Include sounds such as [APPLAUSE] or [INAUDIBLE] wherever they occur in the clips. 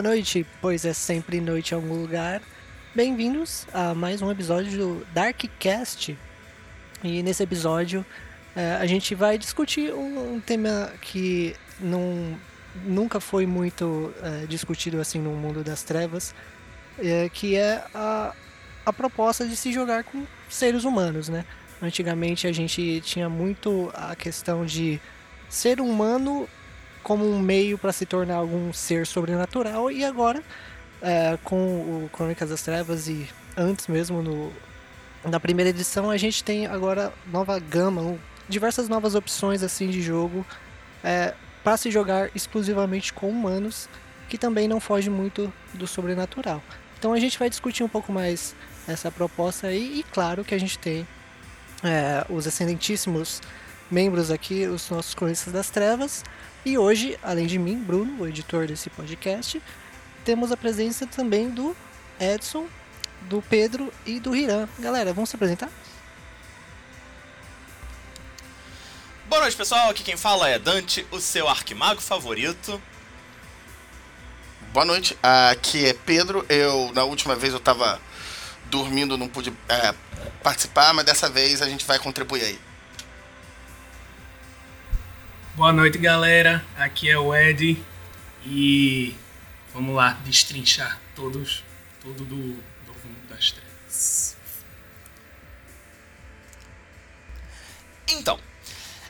boa noite, pois é sempre noite em algum lugar. Bem-vindos a mais um episódio do Darkcast. E nesse episódio é, a gente vai discutir um, tema que não, nunca foi muito é, discutido assim no mundo das trevas, é, que é a, a proposta de se jogar com seres humanos, né? Antigamente a gente tinha muito a questão de ser humano como um meio para se tornar algum ser sobrenatural e agora é, com o Crônicas das Trevas e antes mesmo no na primeira edição a gente tem agora nova gama, diversas novas opções assim de jogo é, para se jogar exclusivamente com humanos, que também não foge muito do sobrenatural. Então a gente vai discutir um pouco mais essa proposta aí e claro que a gente tem é, os excelentíssimos membros aqui, os nossos cronistas das trevas. E hoje, além de mim, Bruno, o editor desse podcast, temos a presença também do Edson, do Pedro e do Hiram. Galera, vamos se apresentar? Boa noite, pessoal. Aqui quem fala é Dante, o seu arquimago favorito. Boa noite. Aqui é Pedro. Eu, na última vez, eu tava dormindo, não pude é, participar, mas dessa vez a gente vai contribuir aí. Boa noite, galera. Aqui é o Ed e vamos lá destrinchar todos, tudo do, do mundo das trevas. Então,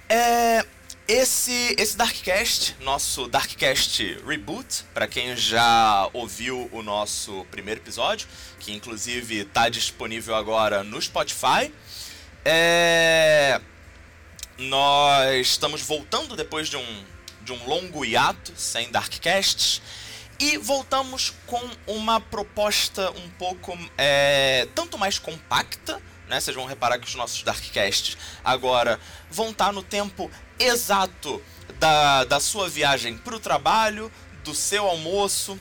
é, esse, esse Darkcast, nosso Darkcast Reboot, para quem já ouviu o nosso primeiro episódio, que inclusive está disponível agora no Spotify, é, nós estamos voltando depois de um, de um longo hiato sem Darkcasts e voltamos com uma proposta um pouco é, tanto mais compacta, né? Vocês vão reparar que os nossos Darkcasts agora vão estar no tempo exato da, da sua viagem para o trabalho, do seu almoço.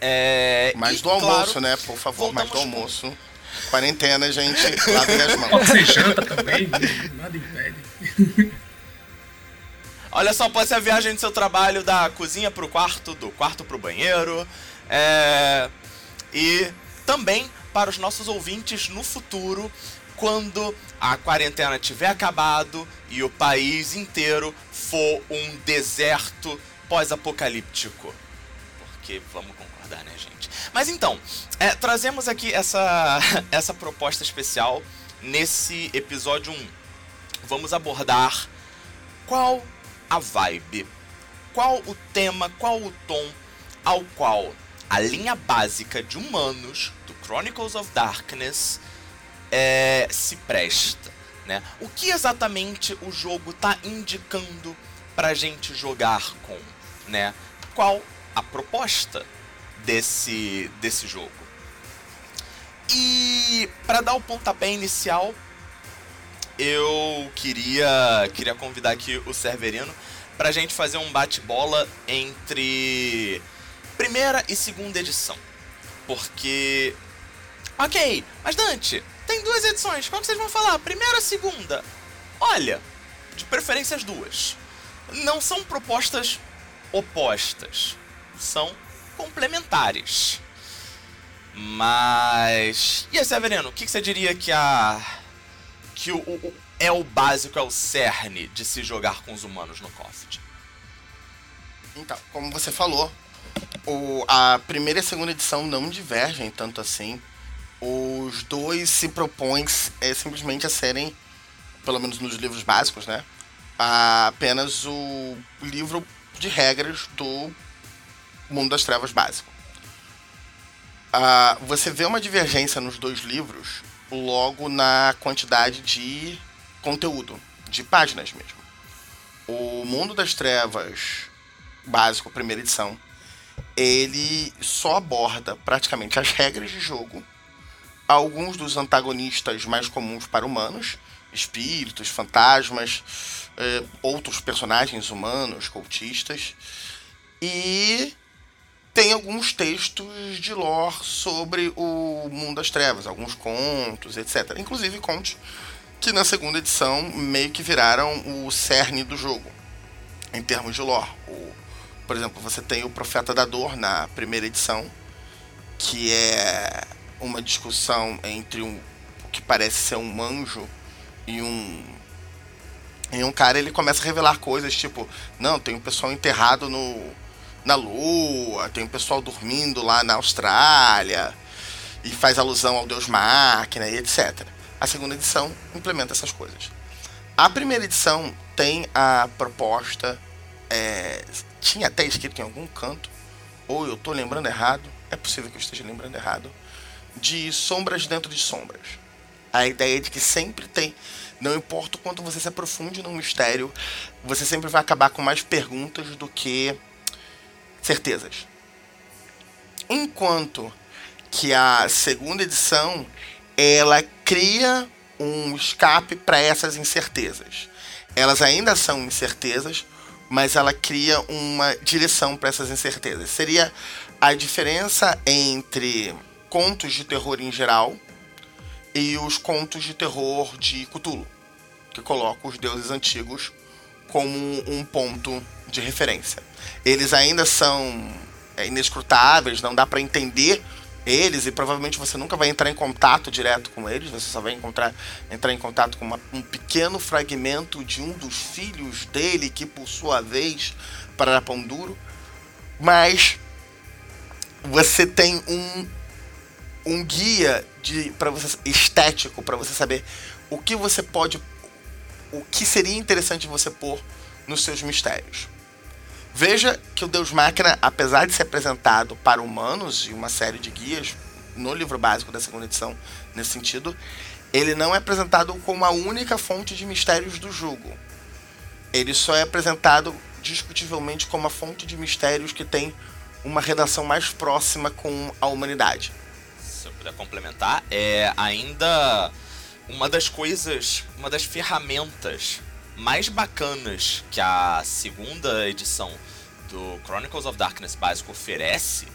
É, mais e, do almoço, claro, né? Por favor, mais do almoço. Com Quarentena, gente, lavem as mãos. Pode ser janta também, nada impede. [LAUGHS] Olha só, pode ser a viagem do seu trabalho da cozinha pro quarto, do quarto pro banheiro. É... E também para os nossos ouvintes no futuro, quando a quarentena tiver acabado e o país inteiro for um deserto pós-apocalíptico. Porque vamos concordar, né, gente? Mas então, é, trazemos aqui essa, [LAUGHS] essa proposta especial nesse episódio 1. Vamos abordar qual a vibe, qual o tema, qual o tom ao qual a linha básica de humanos do Chronicles of Darkness é, se presta. Né? O que exatamente o jogo está indicando para a gente jogar com? Né? Qual a proposta desse, desse jogo. E para dar o pontapé inicial, eu queria, queria convidar aqui o Severino para a gente fazer um bate-bola entre primeira e segunda edição. Porque. Ok, mas Dante, tem duas edições, qual que vocês vão falar? Primeira ou segunda? Olha, de preferência as duas. Não são propostas opostas, são complementares. Mas. E aí, Severino, o que, você diria que a. que o, o, é o básico, é o cerne de se jogar com os humanos no COFD? Então, como você falou, o, a primeira e a segunda edição não divergem tanto assim. Os dois se propõem é, simplesmente a serem, pelo menos nos livros básicos, né? A, apenas o livro de regras do Mundo das Trevas básico. Uh, você vê uma divergência nos dois livros logo na quantidade de conteúdo, de páginas mesmo. O Mundo das Trevas básico, primeira edição, ele só aborda praticamente as regras de jogo, alguns dos antagonistas mais comuns para humanos, espíritos, fantasmas, eh, outros personagens humanos, cultistas, e tem alguns textos de lore sobre o mundo das trevas, alguns contos, etc. Inclusive contos que na segunda edição meio que viraram o cerne do jogo, em termos de lore. O Por exemplo, você tem o Profeta da Dor na primeira edição, que é uma discussão entre um o que parece ser um anjo e um e um cara ele começa a revelar coisas tipo, não, tem um pessoal enterrado no na lua, tem um pessoal dormindo lá na Austrália e faz alusão ao deus máquina e etc. A segunda edição implementa essas coisas. A primeira edição tem a proposta é, tinha até escrito em algum canto, ou eu estou lembrando errado, é possível que eu esteja lembrando errado, de sombras dentro de sombras. A ideia de que sempre tem, não importa o quanto você se aprofunde num mistério, você sempre vai acabar com mais perguntas do que certezas. Enquanto que a segunda edição ela cria um escape para essas incertezas. Elas ainda são incertezas, mas ela cria uma direção para essas incertezas. Seria a diferença entre contos de terror em geral e os contos de terror de Cthulhu, que colocam os deuses antigos como um ponto de referência. Eles ainda são é, inescrutáveis, não dá para entender eles e provavelmente você nunca vai entrar em contato direto com eles, você só vai encontrar, entrar em contato com uma, um pequeno fragmento de um dos filhos dele, que por sua vez para pão duro. Mas você tem um, um guia de para você estético para você saber o que você pode o que seria interessante você pôr nos seus mistérios. Veja que o Deus Máquina, apesar de ser apresentado para humanos e uma série de guias no livro básico da segunda edição nesse sentido, ele não é apresentado como a única fonte de mistérios do jogo. Ele só é apresentado discutivelmente como a fonte de mistérios que tem uma redação mais próxima com a humanidade. Se eu puder complementar, é ainda uma das coisas, uma das ferramentas mais bacanas que a segunda edição do Chronicles of Darkness básico oferece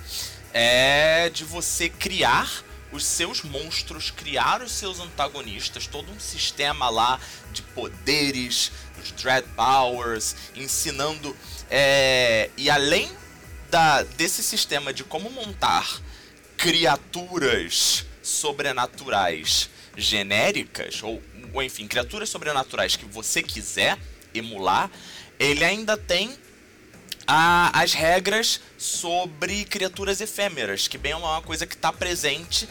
é de você criar os seus monstros, criar os seus antagonistas, todo um sistema lá de poderes, os Dread Powers, ensinando. É, e além da, desse sistema de como montar criaturas sobrenaturais genéricas, ou ou enfim, criaturas sobrenaturais que você quiser emular, ele ainda tem a, as regras sobre criaturas efêmeras, que bem é uma coisa que está presente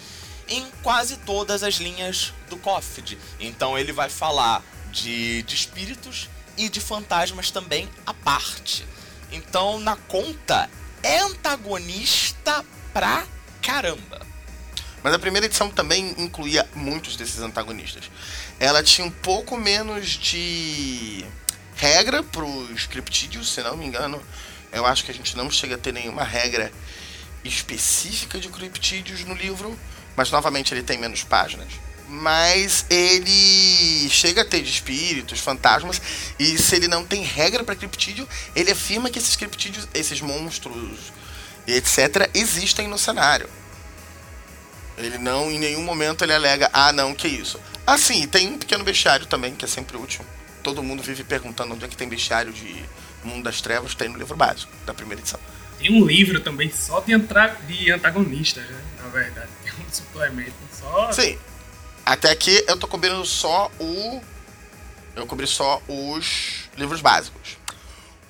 em quase todas as linhas do COFD. Então ele vai falar de, de espíritos e de fantasmas também à parte. Então na conta é antagonista pra caramba. Mas a primeira edição também incluía muitos desses antagonistas. Ela tinha um pouco menos de regra para os criptídeos, se não me engano. Eu acho que a gente não chega a ter nenhuma regra específica de criptídeos no livro, mas novamente ele tem menos páginas. Mas ele chega a ter de espíritos, fantasmas, e se ele não tem regra para criptídeo, ele afirma que esses criptídeos, esses monstros, etc., existem no cenário. Ele não, em nenhum momento, ele alega, ah, não, que isso. Ah, sim, tem um pequeno bestiário também, que é sempre útil. Todo mundo vive perguntando onde é que tem bestiário de Mundo das Trevas, tem no livro básico, da primeira edição. Tem um livro também só de, de antagonistas, né? Na verdade. Tem um suplemento só. Sim. Até aqui eu tô cobrindo só o. Eu cobri só os livros básicos.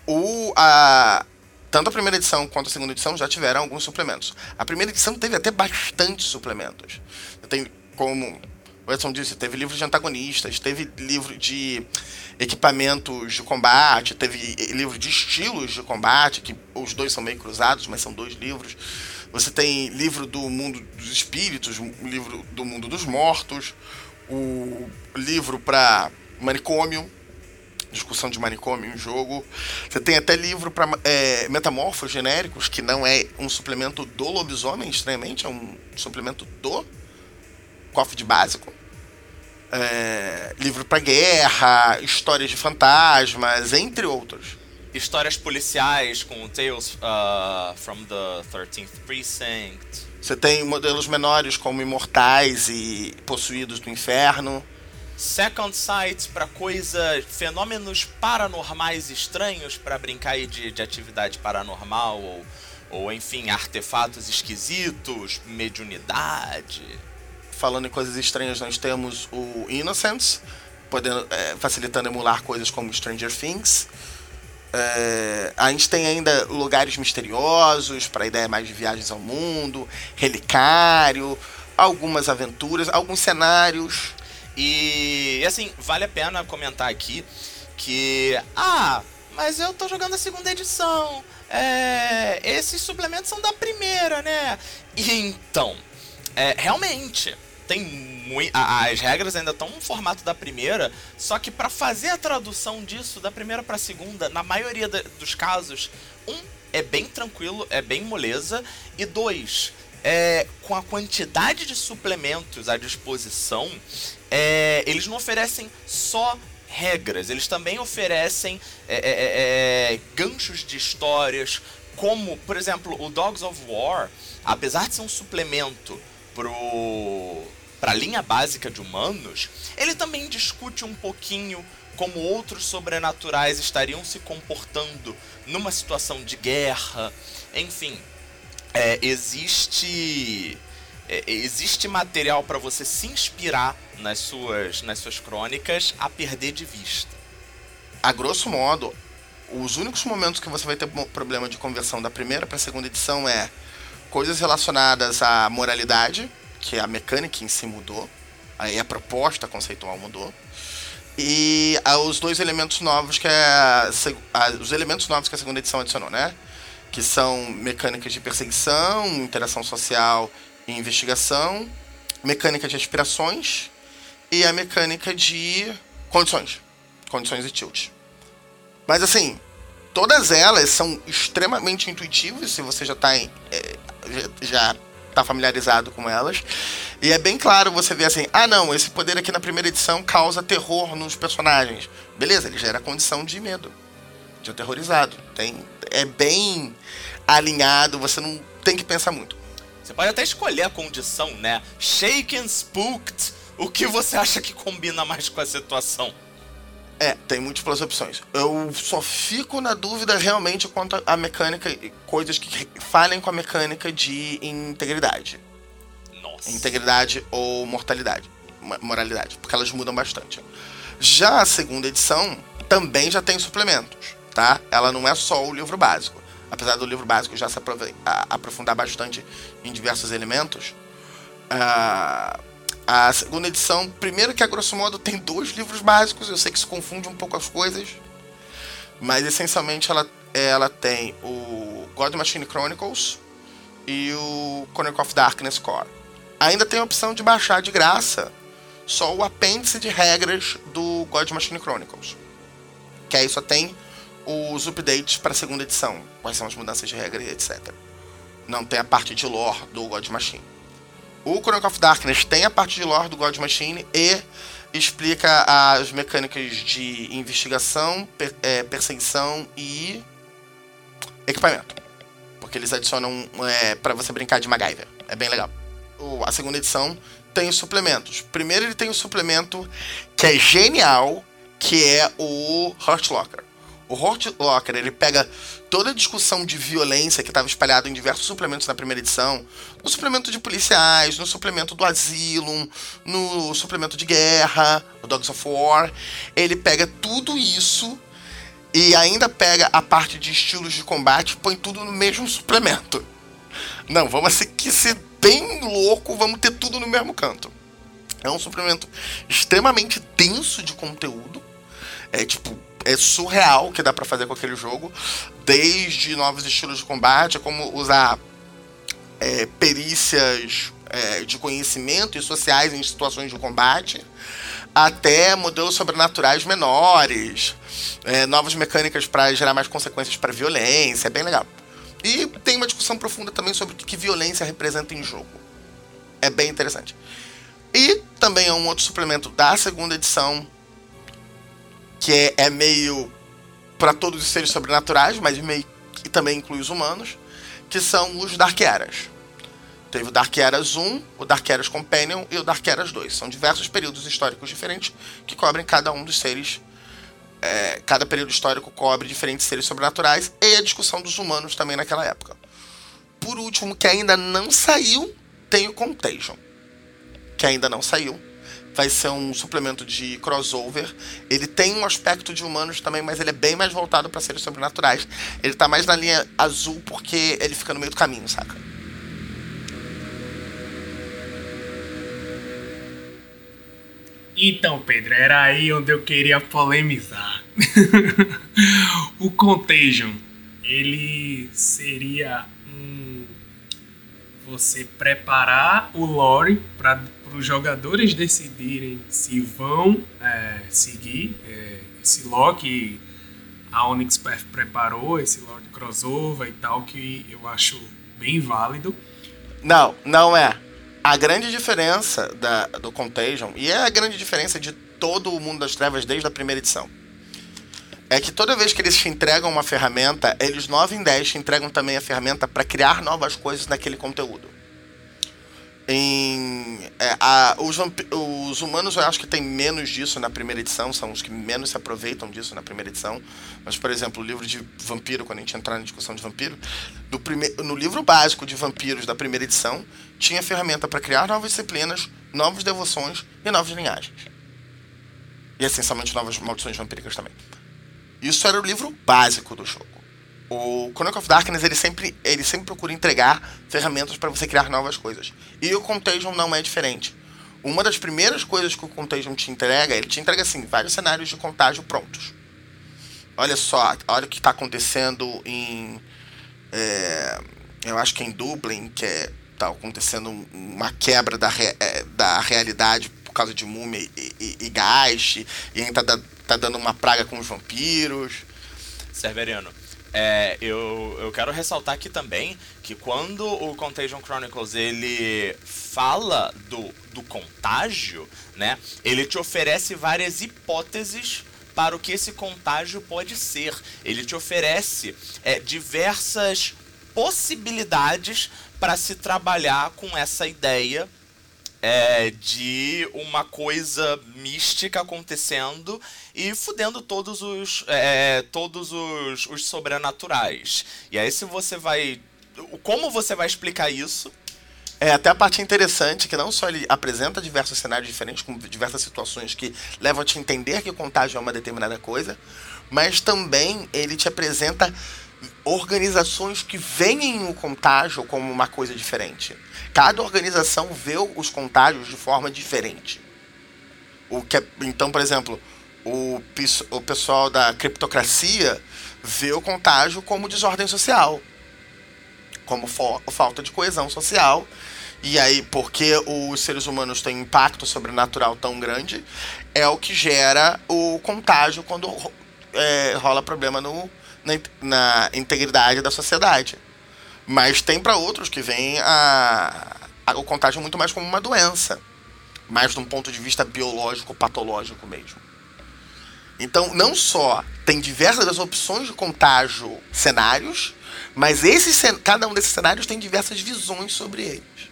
O. A, tanto a primeira edição quanto a segunda edição já tiveram alguns suplementos. A primeira edição teve até bastante suplementos. Tem, como o Edson disse, teve livro de antagonistas, teve livro de equipamentos de combate, teve livro de estilos de combate, que os dois são meio cruzados, mas são dois livros. Você tem livro do mundo dos espíritos, livro do mundo dos mortos, o livro para manicômio, discussão de manicômio em jogo. Você tem até livro para é, metamorfos genéricos, que não é um suplemento do lobisomem, estranhamente, é um suplemento do cofre de básico. É, livro para guerra, histórias de fantasmas, entre outros. Histórias policiais com Tales uh, from the 13th Precinct. Você tem modelos menores como imortais e possuídos do inferno. Second Sight para coisas, fenômenos paranormais estranhos para brincar aí de, de atividade paranormal ou, ou enfim, artefatos esquisitos, mediunidade. Falando em coisas estranhas, nós temos o Innocence, podendo, é, facilitando emular coisas como Stranger Things. É, a gente tem ainda lugares misteriosos para ideia mais de viagens ao mundo, relicário, algumas aventuras, alguns cenários. E assim, vale a pena comentar aqui que. Ah, mas eu tô jogando a segunda edição. É, esses suplementos são da primeira, né? E então, é, realmente, tem muito. As regras ainda estão no formato da primeira, só que para fazer a tradução disso da primeira para segunda, na maioria dos casos, um é bem tranquilo, é bem moleza, e dois, é, com a quantidade de suplementos à disposição, é, eles não oferecem só regras, eles também oferecem é, é, é, é ganchos de histórias, como, por exemplo, o Dogs of War, apesar de ser um suplemento pro para a linha básica de humanos, ele também discute um pouquinho como outros sobrenaturais estariam se comportando numa situação de guerra. Enfim, é, existe é, existe material para você se inspirar nas suas nas suas crônicas a perder de vista. A grosso modo, os únicos momentos que você vai ter problema de conversão da primeira para a segunda edição é coisas relacionadas à moralidade, que a mecânica em si mudou, aí a proposta conceitual mudou. E os dois elementos novos que é a, os elementos novos que a segunda edição adicionou, né? Que são mecânicas de perseguição, interação social e investigação, mecânica de aspirações e a mecânica de condições, condições e tilt. Mas assim, todas elas são extremamente intuitivas se você já está é, já, tá familiarizado com elas. E é bem claro você ver assim, ah não, esse poder aqui na primeira edição causa terror nos personagens. Beleza, ele gera condição de medo, de aterrorizado. Tem, é bem alinhado, você não tem que pensar muito. Você pode até escolher a condição, né? Shaken, spooked, o que você acha que combina mais com a situação? É, tem múltiplas opções. Eu só fico na dúvida realmente quanto à mecânica, coisas que falem com a mecânica de integridade. Nossa. Integridade ou mortalidade, moralidade, porque elas mudam bastante. Já a segunda edição também já tem suplementos, tá? Ela não é só o livro básico. Apesar do livro básico já se aprofundar bastante em diversos elementos, uh, a segunda edição, primeiro que a grosso modo tem dois livros básicos, eu sei que isso confunde um pouco as coisas, mas essencialmente ela, ela tem o God Machine Chronicles e o Chronicle of Darkness Core. Ainda tem a opção de baixar de graça só o apêndice de regras do God Machine Chronicles. Que aí só tem os updates para a segunda edição, quais são as mudanças de regras e etc. Não tem a parte de lore do God Machine. O Chronicle of Darkness tem a parte de lore do God Machine e explica as mecânicas de investigação, per, é, perseguição e equipamento. Porque eles adicionam é, para você brincar de MacGyver. É bem legal. O, a segunda edição tem os suplementos. Primeiro ele tem o suplemento que é genial, que é o Hurt Locker. O Hurt Locker ele pega toda a discussão de violência que estava espalhada em diversos suplementos na primeira edição, no suplemento de policiais, no suplemento do Asylum, no suplemento de guerra, o Dogs of War, ele pega tudo isso e ainda pega a parte de estilos de combate e põe tudo no mesmo suplemento. Não, vamos que ser bem louco, vamos ter tudo no mesmo canto. É um suplemento extremamente denso de conteúdo. É tipo, é surreal o que dá para fazer com aquele jogo, desde novos estilos de combate, como usar é, perícias é, de conhecimento e sociais em situações de combate, até modelos sobrenaturais menores, é, novas mecânicas para gerar mais consequências para violência, é bem legal. E tem uma discussão profunda também sobre o que violência representa em jogo. É bem interessante. E também é um outro suplemento da segunda edição que é, é meio para todos os seres sobrenaturais, mas meio que também inclui os humanos, que são os Dark Eras. Teve o Dark Eras 1, o Dark Eras Companion e o Dark Eras 2. São diversos períodos históricos diferentes que cobrem cada um dos seres. É, cada período histórico cobre diferentes seres sobrenaturais e a discussão dos humanos também naquela época. Por último, que ainda não saiu, tem o Contagion. Que ainda não saiu. Vai ser um suplemento de crossover. Ele tem um aspecto de humanos também, mas ele é bem mais voltado para seres sobrenaturais. Ele tá mais na linha azul porque ele fica no meio do caminho, saca? Então, Pedro, era aí onde eu queria polemizar. [LAUGHS] o Contagion, ele seria um você preparar o lore para os jogadores decidirem se vão é, seguir é, esse lore que a Onyx Path preparou, esse lore de crossover e tal, que eu acho bem válido. Não, não é a grande diferença da, do Contagion, e é a grande diferença de todo o mundo das trevas desde a primeira edição, é que toda vez que eles te entregam uma ferramenta, eles 9 em 10 te entregam também a ferramenta para criar novas coisas naquele conteúdo. Em, é, a, os, os, humanos eu acho que tem menos disso na primeira edição, são os que menos se aproveitam disso na primeira edição. Mas, por exemplo, o livro de vampiro, quando a gente entrar na discussão de vampiro, prime, no livro básico de vampiros da primeira edição, tinha ferramenta para criar novas disciplinas, novas devoções e novas linhagens. E essencialmente novas maldições vampíricas também. Isso era o livro básico do jogo o Chronicle of Darkness ele sempre, ele sempre procura entregar ferramentas para você criar novas coisas. E o Contagion não é diferente. Uma das primeiras coisas que o Contagion te entrega, ele te entrega assim, vários cenários de contágio prontos. Olha só, olha o que está acontecendo em. É, eu acho que é em Dublin, que é, tá acontecendo uma quebra da, re, é, da realidade por causa de múmia e, e, e gás, e ainda tá, tá dando uma praga com os vampiros. Severiano, é, eu, eu quero ressaltar aqui também que quando o Contagion Chronicles ele fala do, do contágio, né, ele te oferece várias hipóteses para o que esse contágio pode ser. Ele te oferece é, diversas possibilidades para se trabalhar com essa ideia é, de uma coisa mística acontecendo e fudendo todos os é, todos os, os sobrenaturais. E aí se você vai como você vai explicar isso? É até a parte interessante que não só ele apresenta diversos cenários diferentes com diversas situações que levam a te entender que o contágio é uma determinada coisa, mas também ele te apresenta organizações que veem o contágio como uma coisa diferente. Cada organização vê os contágios de forma diferente. O que é, então, por exemplo, o, o pessoal da criptocracia vê o contágio como desordem social, como falta de coesão social. E aí, porque os seres humanos têm um impacto sobrenatural tão grande, é o que gera o contágio quando é, rola problema no, na, na integridade da sociedade. Mas tem para outros que veem a, a, o contágio muito mais como uma doença, mais de um ponto de vista biológico, patológico mesmo. Então, não só tem diversas opções de contágio cenários, mas esses, cada um desses cenários tem diversas visões sobre eles.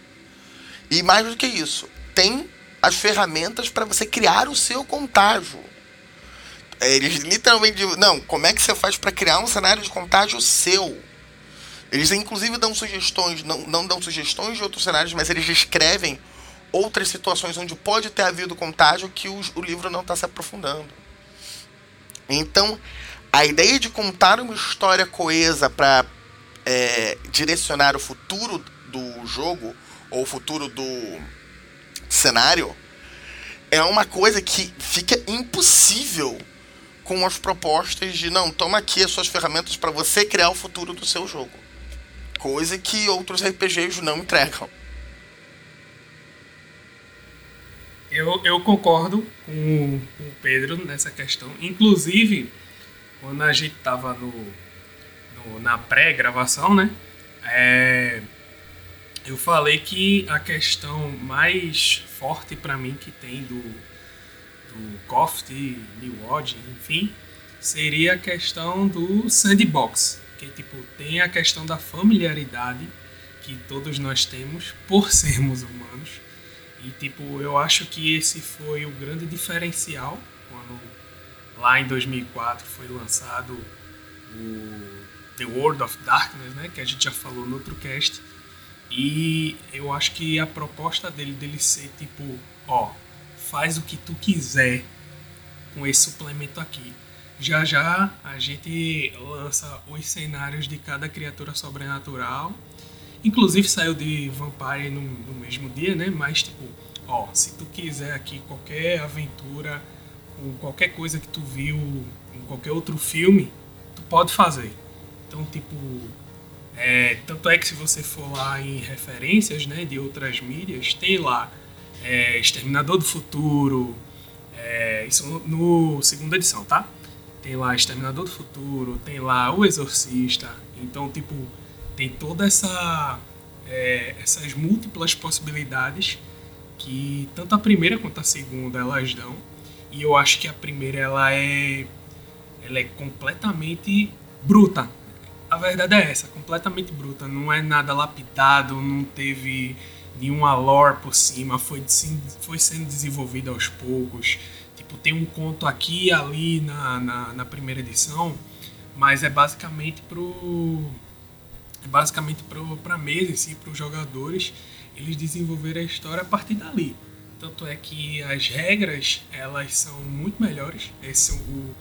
E mais do que isso, tem as ferramentas para você criar o seu contágio. Eles literalmente. Não, como é que você faz para criar um cenário de contágio seu? Eles inclusive dão sugestões, não, não dão sugestões de outros cenários, mas eles descrevem outras situações onde pode ter havido contágio que o, livro não está se aprofundando. Então, a ideia de contar uma história coesa para é, direcionar o futuro do jogo ou o futuro do cenário é uma coisa que fica impossível com as propostas de não, toma aqui as suas ferramentas para você criar o futuro do seu jogo. Coisa que outros RPGs não entregam. Eu, eu concordo com, o Pedro nessa questão. Inclusive, quando a gente tava no, no na pré-gravação, né? É, eu falei que a questão mais forte para mim que tem do, do Coft, New Odd, enfim, seria a questão do sandbox, que tipo tem a questão da familiaridade, que todos nós temos por [LAUGHS] sermos humanos. E tipo, eu acho que esse foi o grande diferencial quando lá em 2004 foi lançado o The World of Darkness, né, que a gente já falou no outro cast. E eu acho que a proposta dele dele ser tipo, ó, faz o que tu quiser com esse suplemento aqui. Já já a gente lança os cenários de cada criatura sobrenatural. Inclusive saiu de Vampire no, no mesmo dia, né? Mas tipo, ó, se tu quiser aqui qualquer aventura ou qualquer coisa que tu viu em qualquer outro filme, tu pode fazer. Então, tipo, é, tanto é que se você for lá em referências né, de outras mídias, tem lá é, Exterminador do Futuro, é, isso no, no segunda edição, tá? Tem lá Exterminador do Futuro, tem lá O Exorcista, então tipo tem toda essa é, essas múltiplas possibilidades que tanto a primeira quanto a segunda elas dão. E eu acho que a primeira ela é ela é completamente bruta. A verdade é essa completamente bruta. Não é nada lapidado não teve nenhuma lore por cima, foi, foi sendo desenvolvida aos poucos. Tipo, tem um conto aqui e ali na, na, na primeira edição, mas é basicamente pro. É basicamente pro, pra mesa em si, pros jogadores, eles desenvolverem a história a partir dali. Tanto é que as regras, elas são muito melhores. Esse, o,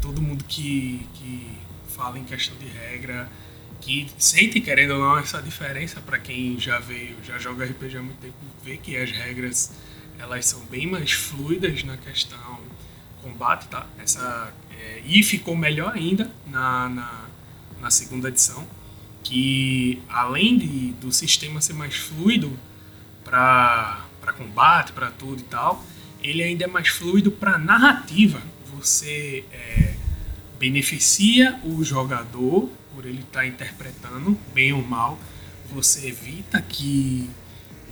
todo mundo que, que fala em questão de regra que sente, querendo ou não, essa diferença para quem já veio, já joga RPG há muito tempo, vê que as regras elas são bem mais fluidas na questão combate, tá? Essa, é, e ficou melhor ainda na, na, na, segunda edição, que além de, do sistema ser mais fluido para combate, para tudo e tal, ele ainda é mais fluido para narrativa. Você é, beneficia o jogador por ele estar tá interpretando, bem ou mal, você evita que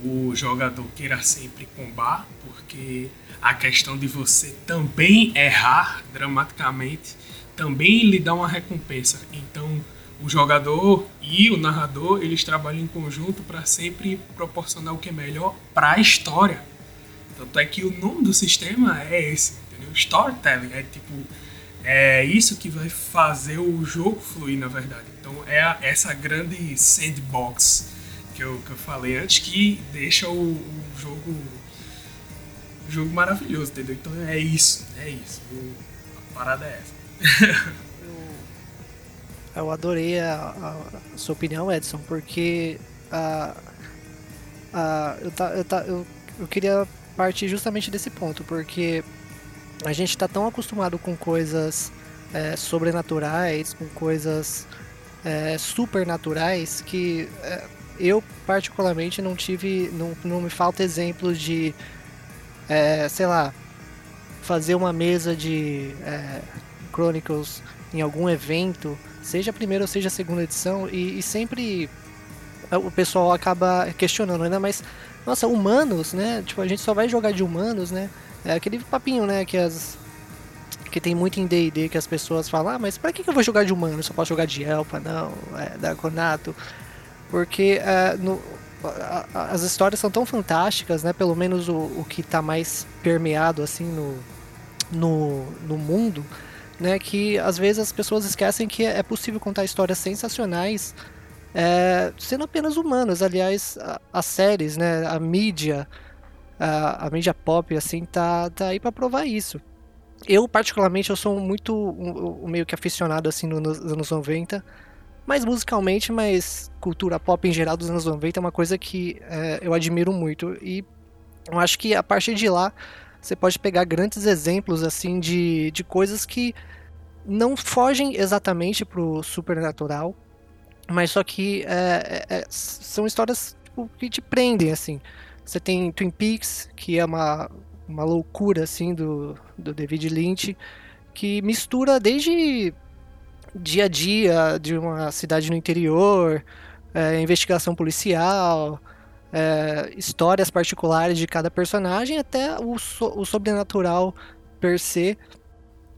o jogador queira sempre combar, porque a questão de você também errar dramaticamente também lhe dá uma recompensa. Então, o jogador e o narrador, eles trabalham em conjunto para sempre proporcionar o que é melhor para a história. Tanto é que o nome do sistema é esse, entendeu? Storytelling é tipo é isso que vai fazer o jogo fluir, na verdade. Então é essa grande sandbox que eu, que eu falei antes que deixa o, o jogo jogo maravilhoso, entendeu? Então é isso, é isso. O, a parada é essa. eu, eu adorei a, a, sua opinião, Edson, porque a, a, eu, tá, eu, tá, eu, eu queria partir justamente desse ponto, porque a gente está tão acostumado com coisas é, sobrenaturais, com coisas é, supernaturais, que é, eu particularmente não tive, não, não me falta exemplos de, é, sei lá, fazer uma mesa de é, Chronicles em algum evento, seja a primeira ou seja a segunda edição, e, e sempre o pessoal acaba questionando ainda mais, nossa, humanos, né? Tipo, a gente só vai jogar de humanos, né? É aquele papinho, né, que as que tem muito em D&D que as pessoas falam, ah, mas pra que, eu vou jogar de humano? Eu só posso jogar de elfa, não, é, Draconato. Porque é, no, a, a, as histórias são tão fantásticas, né? Pelo menos o, o que está mais permeado assim no, no, no mundo, né? Que às vezes as pessoas esquecem que é possível contar histórias sensacionais é, sendo apenas humanos. Aliás, as séries, né? A mídia a, a mídia pop assim tá, tá aí para provar isso. Eu particularmente eu sou muito um, um, meio que aficionado assim nos anos 90, mais musicalmente, mas cultura pop em geral dos anos 90 é uma coisa que é, eu admiro muito e eu acho que a partir de lá você pode pegar grandes exemplos assim de, de coisas que não fogem exatamente pro supernatural, mas só que é, é, é são histórias tipo, que te prendem assim. Você tem Twin Peaks, que é uma, uma loucura assim do, do David Lynch, que mistura desde dia a dia de uma cidade no interior, é, investigação policial, é, histórias particulares de cada personagem, até o, so, o sobrenatural per se.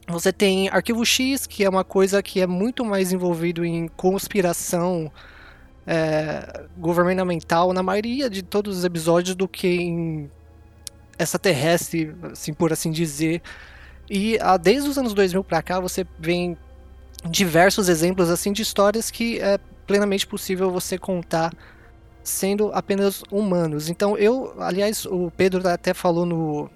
Você tem Arquivo X, que é uma coisa que é muito mais envolvido em conspiração é, governamental na maioria de todos os episódios do que em extraterrestre, assim, por assim dizer. E ah, desde os anos 2000 para cá você vem diversos exemplos assim de histórias que é plenamente possível você contar sendo apenas humanos. Então eu, aliás, o Pedro até falou no,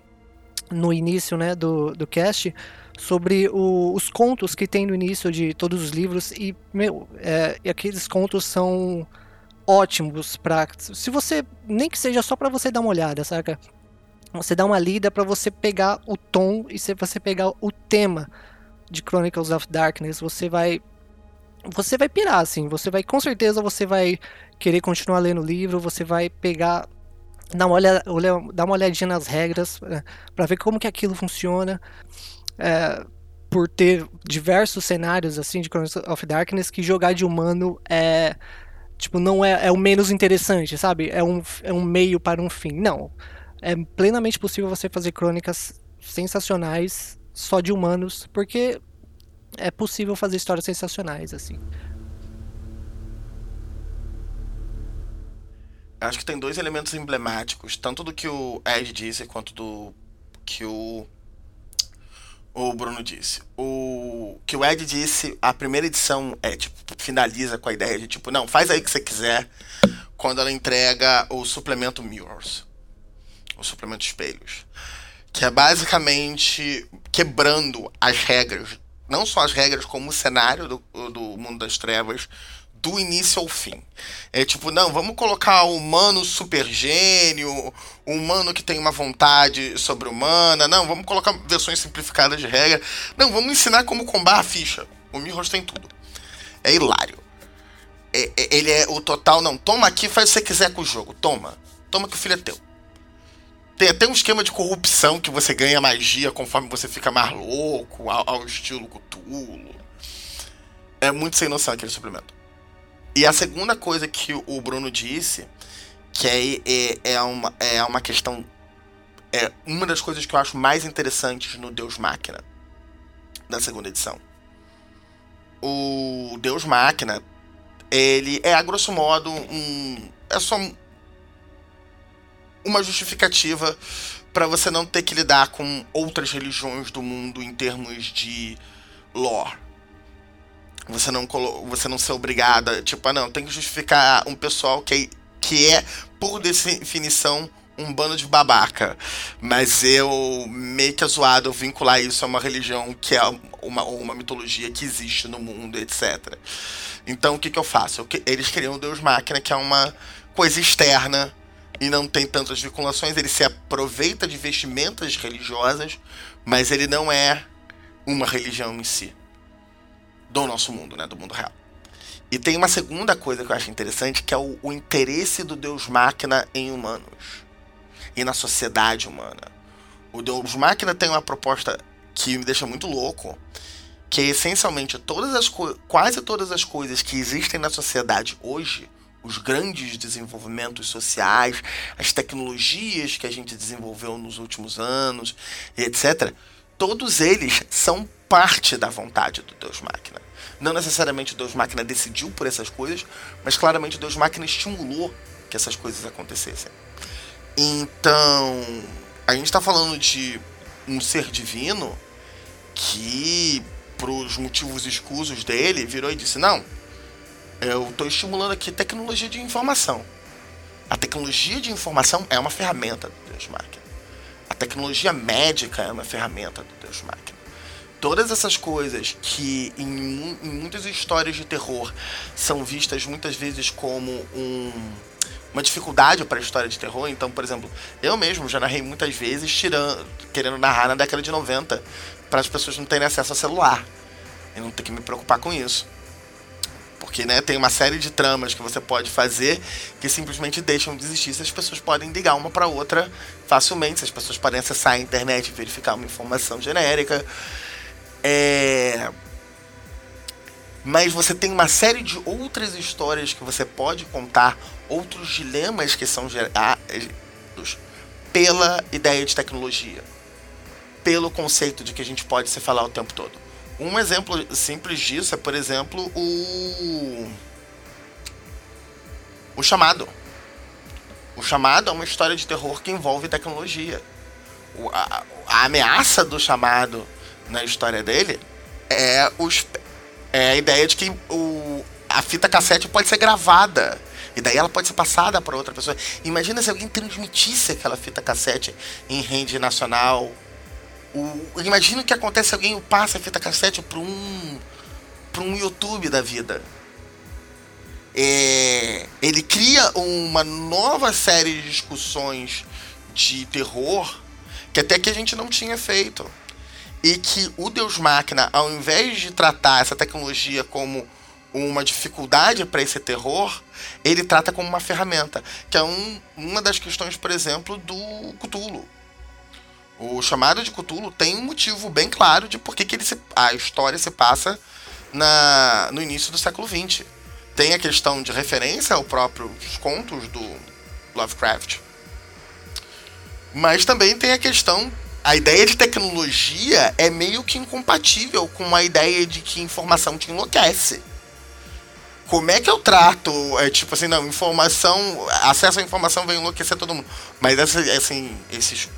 no início né, do, do cast sobre o, os contos que tem no início de todos os livros e, meu, é, e aqueles contos são ótimos para se você nem que seja só para você dar uma olhada, saca? Você dá uma lida para você pegar o tom e você pegar o tema de Chronicles of Darkness, você vai você vai pirar assim, você vai com certeza você vai querer continuar lendo o livro, você vai pegar dar uma, olhada, dar uma olhadinha nas regras é, para ver como que aquilo funciona. É, por ter diversos cenários assim de Chronicles of Darkness que jogar de humano é tipo não é, é o menos interessante, sabe? É um, é um meio para um fim. Não. É plenamente possível você fazer crônicas sensacionais só de humanos, porque é possível fazer histórias sensacionais assim. Acho que tem dois elementos emblemáticos, tanto do que o Ed disse quanto do que o o Bruno disse. O que o Ed disse, a primeira edição é tipo finaliza com a ideia de tipo, não, faz aí o que você quiser quando ela entrega o suplemento Mirrors. O suplemento espelhos. Que é basicamente quebrando as regras, não só as regras, como o cenário do, do mundo das trevas do início ao fim. É tipo, não, vamos colocar o humano super gênio, o humano que tem uma vontade sobre-humana. Não, vamos colocar versões simplificadas de regra. Não, vamos ensinar como combar a ficha. O Mirrors tem tudo. É hilário. É, é, ele é o total, não, toma aqui, faz o que você quiser com o jogo. Toma. Toma que o filho é teu. Tem até um esquema de corrupção que você ganha magia conforme você fica mais louco, ao, ao estilo Cthulhu. É muito sem noção aquele suplemento. E a segunda coisa que o Bruno disse, que é, é, é, uma, é uma questão. É uma das coisas que eu acho mais interessantes no Deus Máquina, da segunda edição. O Deus Máquina, ele é, a grosso modo, um. É só uma justificativa para você não ter que lidar com outras religiões do mundo em termos de lore você não você não ser obrigada, tipo, ah, não, tem que justificar um pessoal que, que é, por definição, um bando de babaca. Mas eu meio que é zoado eu vincular isso a uma religião que é uma, uma mitologia que existe no mundo, etc. Então o que, que eu faço? Eu, eles criam o Deus Máquina, que é uma coisa externa e não tem tantas vinculações. Ele se aproveita de vestimentas religiosas, mas ele não é uma religião em si do nosso mundo, né, do mundo real. E tem uma segunda coisa que eu acho interessante, que é o, o interesse do Deus Máquina em humanos e na sociedade humana. O Deus Máquina tem uma proposta que me deixa muito louco, que é essencialmente todas as quase todas as coisas que existem na sociedade hoje, os grandes desenvolvimentos sociais, as tecnologias que a gente desenvolveu nos últimos anos, etc., todos eles são parte da vontade do Deus Máquina. Não necessariamente o Deus Máquina decidiu por essas coisas, mas claramente o Deus Máquina estimulou que essas coisas acontecessem. Então, a gente está falando de um ser divino que, para os motivos escusos dele, virou e disse: Não, eu estou estimulando aqui tecnologia de informação. A tecnologia de informação é uma ferramenta do Deus Máquina. A tecnologia médica é uma ferramenta do Deus Máquina todas essas coisas que em, em, muitas histórias de terror são vistas muitas vezes como um, uma dificuldade para a história de terror. Então, por exemplo, eu mesmo já narrei muitas vezes tirando, querendo narrar na década de 90 para as pessoas não terem acesso a celular e não ter que me preocupar com isso. Porque né, tem uma série de tramas que você pode fazer que simplesmente deixam de existir se as pessoas podem ligar uma para outra facilmente, se as pessoas podem acessar a internet e verificar uma informação genérica. É... Mas você tem uma série de outras histórias que você pode contar, outros dilemas que são gerados pela ideia de tecnologia, pelo conceito de que a gente pode se falar o tempo todo. Um exemplo simples disso é, por exemplo, o O Chamado. O Chamado é uma história de terror que envolve tecnologia. O, a, a, ameaça do Chamado na história dele é, os, é a ideia de que o, a fita cassete pode ser gravada. E daí ela pode ser passada para outra pessoa. Imagina se alguém transmitisse aquela fita cassete em rede nacional. O, imagina o que acontece alguém passa a fita cassete para um, um YouTube da vida. É, ele cria uma nova série de discussões de terror que até que a gente não tinha feito. E que o Deus Máquina, ao invés de tratar essa tecnologia como uma dificuldade para esse terror, ele trata como uma ferramenta, que é um, uma das questões, por exemplo, do Cthulhu. O chamado de Cthulhu tem um motivo bem claro de por que, ele se, a história se passa na, no início do século XX. Tem a questão de referência aos próprios contos do Lovecraft, mas também tem a questão a ideia de tecnologia é meio que incompatível com a ideia de que informação te enlouquece como é que eu trato? É tipo assim, não, informação, acesso à informação vai enlouquecer todo mundo. Mas assim, esses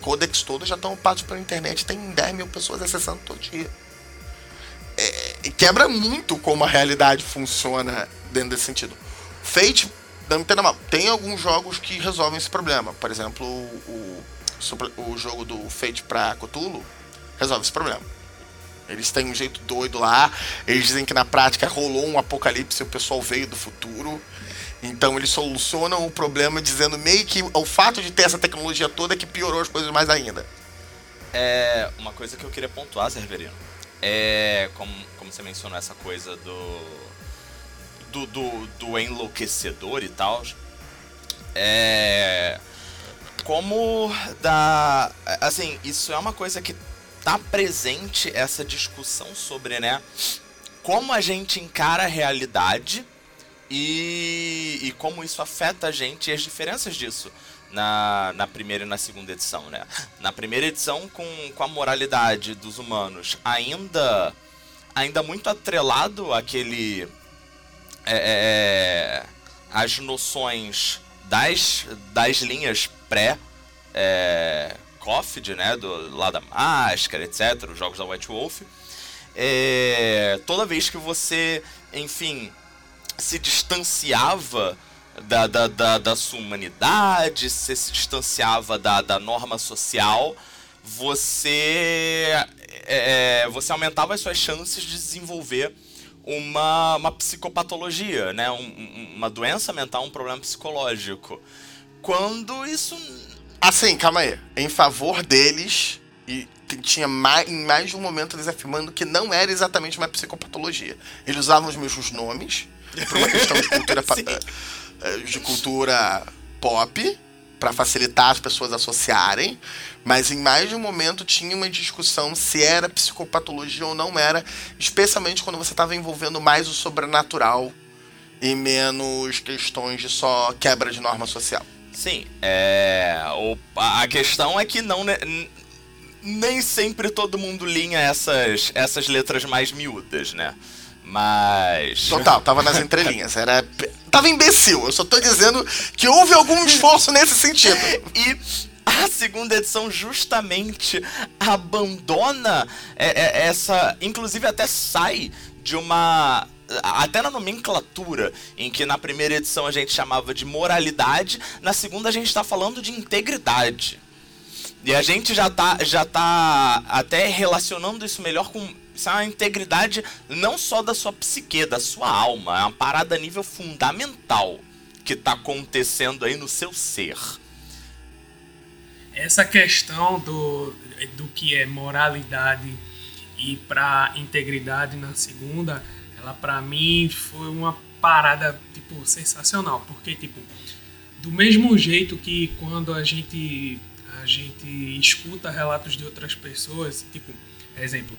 codecs todos já estão ocupados pela internet, tem 10 mil pessoas acessando todo dia. É, quebra muito como a realidade funciona dentro desse sentido. Fate, não me entenda mal, tem alguns jogos que resolvem esse problema. Por exemplo, o, o, o jogo do Fate pra Cthulhu resolve esse problema eles têm um jeito doido lá. Eles dizem que na prática rolou um apocalipse e o pessoal veio do futuro. Então eles solucionam o problema dizendo meio que o fato de ter essa tecnologia toda é que piorou as coisas mais ainda. É uma coisa que eu queria pontuar, Cerverino. É como, como você mencionou essa coisa do, do, do, do enlouquecedor e tal. É como da assim isso é uma coisa que tá presente essa discussão sobre, né, como a gente encara a realidade e, e como isso afeta a gente e as diferenças disso na, na primeira e na segunda edição, né? Na primeira edição, com, com a moralidade dos humanos ainda, ainda muito atrelado àquele... É, é, é as noções das, das linhas pré... É, né, do, lá da Máscara, etc., os jogos da White Wolf, é, toda vez que você, enfim, se distanciava da, da, da, da sua humanidade, você se distanciava da, da norma social, você, é, é, você aumentava as suas chances de desenvolver uma, uma psicopatologia, né? Um, uma doença mental, um problema psicológico. Quando isso Assim, calma aí. Em favor deles, e tinha mais, em mais de um momento eles afirmando que não era exatamente uma psicopatologia. Eles usavam os mesmos nomes, por uma questão de cultura, [LAUGHS] eh, de cultura pop, para facilitar as pessoas associarem, mas em mais de um momento tinha uma discussão se era psicopatologia ou não era, especialmente quando você estava envolvendo mais o sobrenatural e menos questões de só quebra de norma social. Sim, é. O, a questão é que não. Nem sempre todo mundo linha essas, essas letras mais miúdas, né? Mas. Total, tava nas entrelinhas. Era. Tava imbecil. Eu só tô dizendo que houve algum esforço nesse sentido. [LAUGHS] E a segunda edição justamente abandona é, é, essa. Inclusive até sai de uma até na nomenclatura, em que na primeira edição a gente chamava de moralidade, na segunda a gente está falando de integridade. E a gente já tá, já tá até relacionando isso melhor com isso é uma integridade não só da sua psique, da sua alma. É uma parada a nível fundamental que está acontecendo aí no seu ser. Essa questão do, do que é moralidade e para integridade na segunda ela para mim foi uma parada tipo sensacional, porque tipo do mesmo jeito que quando a gente a gente escuta relatos de outras pessoas, tipo, exemplo,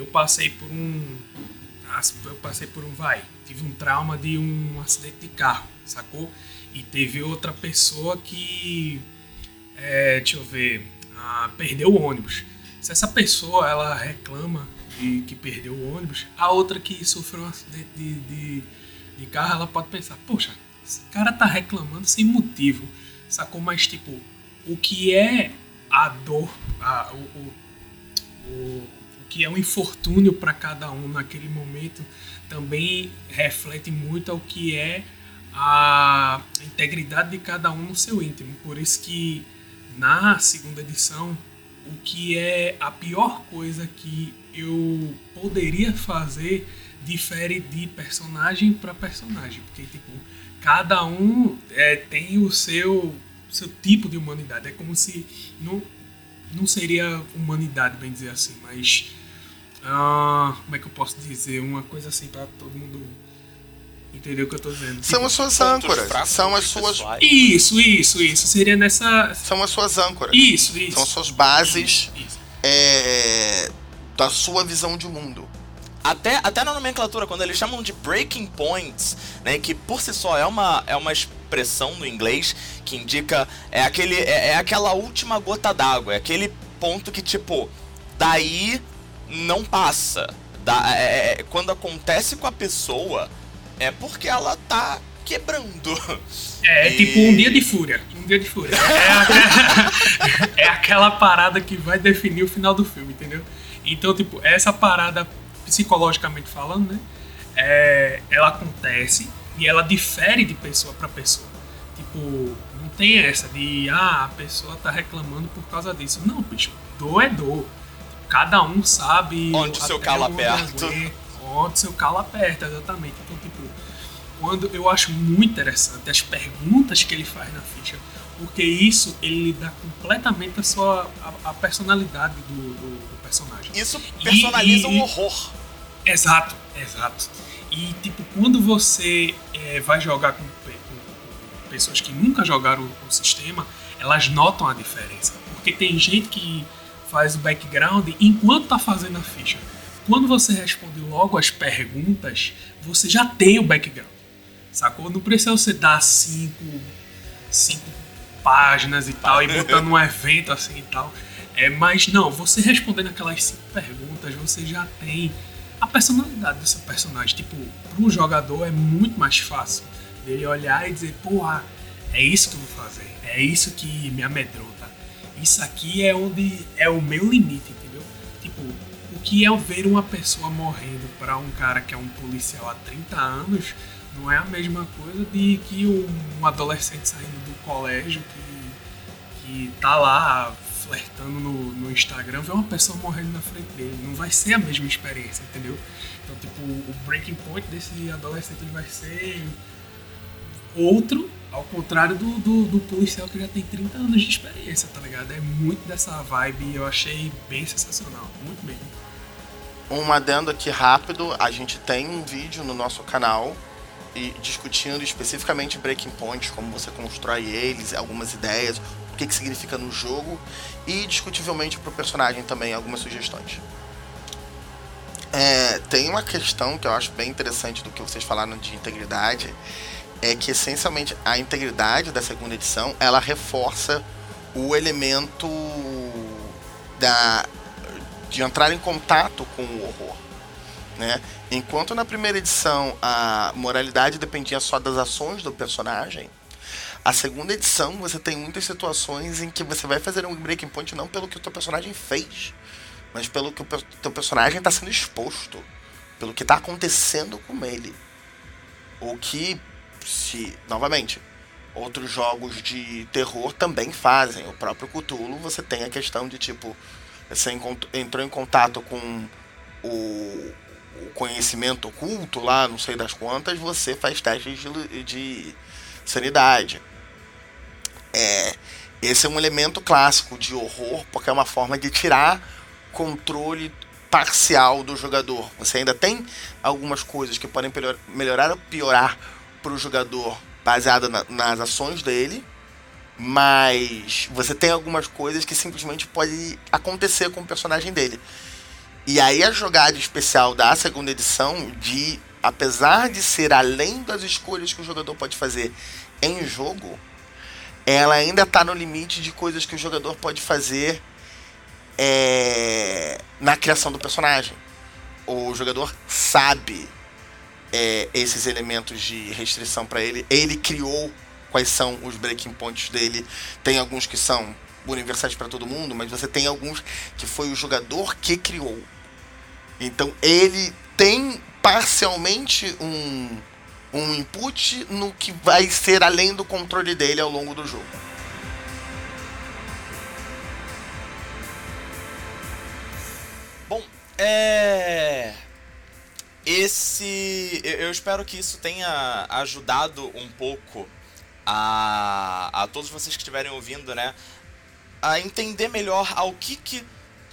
eu passei por um eu passei por um vai, tive um trauma de um acidente de carro, sacou? E teve outra pessoa que é, deixa eu ver, ah, perdeu o ônibus. Se essa pessoa ela reclama que, que perdeu o ônibus, a outra que sofreu um acidente de, de, de carro, ela pode pensar, poxa, esse cara tá reclamando sem motivo, sacou? Mas, tipo, o que é a dor, a, o, o, o que é o infortúnio para cada um naquele momento também reflete muito ao que é a integridade de cada um no seu íntimo. Por isso que na segunda edição, o que é a pior coisa que eu poderia fazer difere de personagem para personagem, porque tipo cada um é, tem o seu seu tipo de humanidade. É como se não não seria humanidade, bem dizer assim, mas ah, como é que eu posso dizer uma coisa assim para todo mundo entender o que eu tô dizendo? São Tipo, as suas âncoras. São as suas. pessoais. Isso, isso, isso. Seria nessa. São as suas âncoras. Isso, isso. São as suas bases Isso. é, da sua visão de mundo. Até, até na nomenclatura, quando eles chamam de breaking points, né, que por si só é uma, é uma expressão no inglês que indica é aquele é, é aquela última gota d'água, é aquele ponto que tipo daí não passa. Da, é- é- quando acontece com a pessoa é porque ela tá quebrando. É, é E- tipo um dia de fúria. Um dia de fúria. É aquela, [LAUGHS] é aquela parada que vai definir o final do filme, entendeu? Então, tipo, essa parada, psicologicamente falando, né? é, ela acontece e ela difere de pessoa pra pessoa. Tipo, não tem essa de, ah, a pessoa tá reclamando por causa disso. Não, bicho, dor é dor. Cada um sabe. Onde o seu calo aperta. Onde o seu calo aperta, exatamente. Então, tipo, quando eu acho muito interessante as perguntas que ele faz na ficha, porque isso ele dá completamente a sua a, a personalidade do, do- do personagem. Isso personaliza o horror. Exato, exato. E tipo, quando você é, vai jogar com, com- com pessoas que nunca jogaram o sistema, elas notam a diferença. Porque tem gente que faz o background enquanto tá fazendo a ficha. Quando você responde logo as perguntas, você já tem o background. Sacou? Não precisa você dar cinco, cinco páginas e tal, e botando um evento assim e tal. É, mas não, você respondendo aquelas cinco perguntas, você já tem a personalidade desse personagem. Tipo, pro jogador é muito mais fácil dele olhar e dizer, porra, é isso que eu vou fazer, é isso que me amedronta. Isso aqui é onde é o meu limite, entendeu? Tipo, o que é ver uma pessoa morrendo para um cara que é um policial há 30 anos não é a mesma coisa de que um adolescente saindo do colégio que, que tá lá flertando no, no Instagram vê uma pessoa morrendo na frente dele. Não vai ser a mesma experiência, entendeu? Então, tipo, o breaking point desse adolescente vai ser outro, ao contrário do, do, do policial que já tem 30 anos de experiência, tá ligado? É muito dessa vibe e eu achei bem sensacional, muito mesmo. Um adendo aqui rápido, a gente tem um vídeo no nosso canal e discutindo especificamente Breaking Points, como você constrói eles, algumas ideias, o que, que significa no jogo e discutivelmente pro personagem também algumas sugestões. É, tem uma questão que eu acho bem interessante do que vocês falaram de integridade, é que essencialmente a integridade da segunda edição ela reforça o elemento da de entrar em contato com o horror, né? Enquanto na primeira edição a moralidade dependia só das ações do personagem, a segunda edição você tem muitas situações em que você vai fazer um breaking point não pelo que o teu personagem fez, mas pelo que o teu personagem está sendo exposto, pelo que está acontecendo com ele. O que, se novamente, outros jogos de terror também fazem. O próprio Cthulhu, você tem a questão de tipo, você entrou em contato com o, o conhecimento oculto lá, não sei das quantas, você faz testes de, de sanidade. É, esse é um elemento clássico de horror, porque é uma forma de tirar controle parcial do jogador. Você ainda tem algumas coisas que podem melhor- melhorar ou piorar para o jogador baseada na- nas ações dele, mas você tem algumas coisas que simplesmente pode acontecer com o personagem dele. E aí a jogada especial da segunda edição de apesar de ser além das escolhas que o jogador pode fazer em jogo, ela ainda está no limite de coisas que o jogador pode fazer é, na criação do personagem. O jogador sabe é, esses elementos de restrição para ele. Ele criou quais são os breaking points dele. Tem alguns que são universais para todo mundo, mas você tem alguns que foi o jogador que criou. Então ele tem parcialmente um, um input no que vai ser além do controle dele ao longo do jogo. Bom, é. Esse. Eu espero que isso tenha ajudado um pouco a, a todos vocês que estiverem ouvindo, né? A entender melhor ao que, que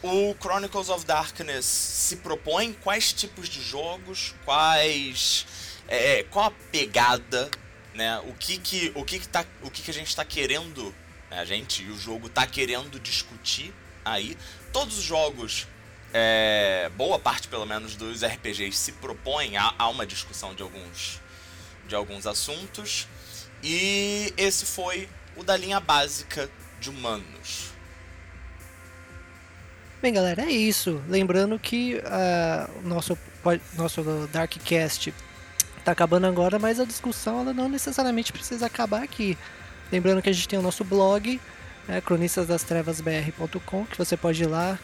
o Chronicles of Darkness se propõe, quais tipos de jogos, quais. É, qual a pegada, né? O que que, o que, que, tá, o que, que a gente está querendo, né? a gente e o jogo tá querendo discutir aí. Todos os jogos, é, boa parte pelo menos dos RPGs se propõem a, a uma discussão de alguns, de alguns assuntos. E esse foi o da linha básica de humanos. Bem, galera, é isso. Lembrando que uh, o nosso, nosso Darkcast está acabando agora, mas a discussão ela não necessariamente precisa acabar aqui. Lembrando que a gente tem o nosso blog, é, cronistasdastrevasbr.com, que você pode ir lá,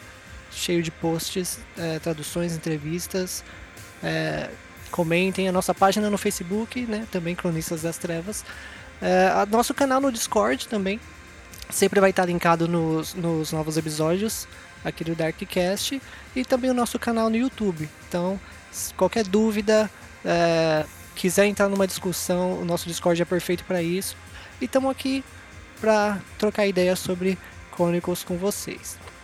cheio de posts, é, traduções, entrevistas. É, comentem a nossa página no Facebook, né, também Cronistas das Trevas. É, nosso canal no Discord também, sempre vai estar linkado nos, nos novos episódios aqui do Darkcast e também o nosso canal no YouTube. Então, qualquer dúvida, é, quiser entrar numa discussão, o nosso Discord é perfeito para isso. E estamos aqui para trocar ideias sobre Chronicles com vocês.